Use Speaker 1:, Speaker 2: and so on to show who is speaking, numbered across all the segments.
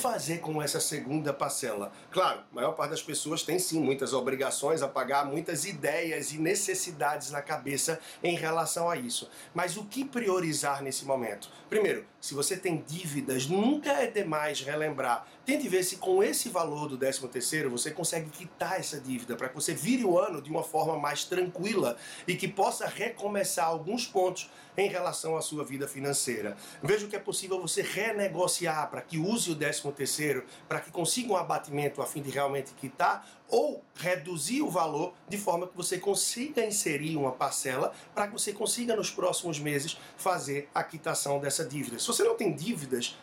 Speaker 1: fazer com essa segunda parcela? Claro, a maior parte das pessoas tem sim muitas obrigações a pagar, muitas ideias e necessidades na cabeça em relação a isso. Mas o que priorizar nesse momento? Primeiro, se você tem dívidas, nunca é demais relembrar. Tente ver se com esse valor do 13 terceiro você consegue quitar essa dívida para que você vire o ano de uma forma mais tranquila e que possa recomeçar alguns pontos em relação à sua vida financeira. Veja que é possível você renegociar para que use o 13 terceiro, para que consiga um abatimento a fim de realmente quitar ou reduzir o valor de forma que você consiga inserir uma parcela para que você consiga nos próximos meses fazer a quitação dessa dívida. Se você não tem dívidas,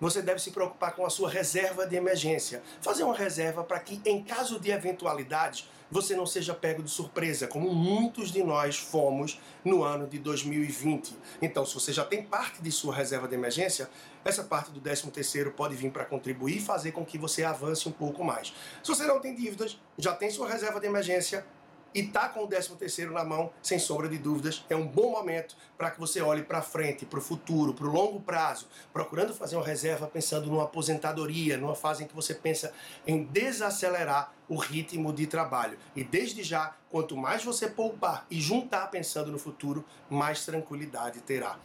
Speaker 1: você deve se preocupar com a sua reserva de emergência. Fazer uma reserva para que, em caso de eventualidades, você não seja pego de surpresa, como muitos de nós fomos no ano de 2020. Então, se você já tem parte de sua reserva de emergência, essa parte do 13 terceiro pode vir para contribuir e fazer com que você avance um pouco mais. Se você não tem dívidas, já tem sua reserva de emergência, e tá com o 13 terceiro na mão, sem sombra de dúvidas, é um bom momento para que você olhe para frente, para o futuro, para o longo prazo, procurando fazer uma reserva pensando numa aposentadoria, numa fase em que você pensa em desacelerar o ritmo de trabalho. E desde já, quanto mais você poupar e juntar pensando no futuro, mais tranquilidade terá.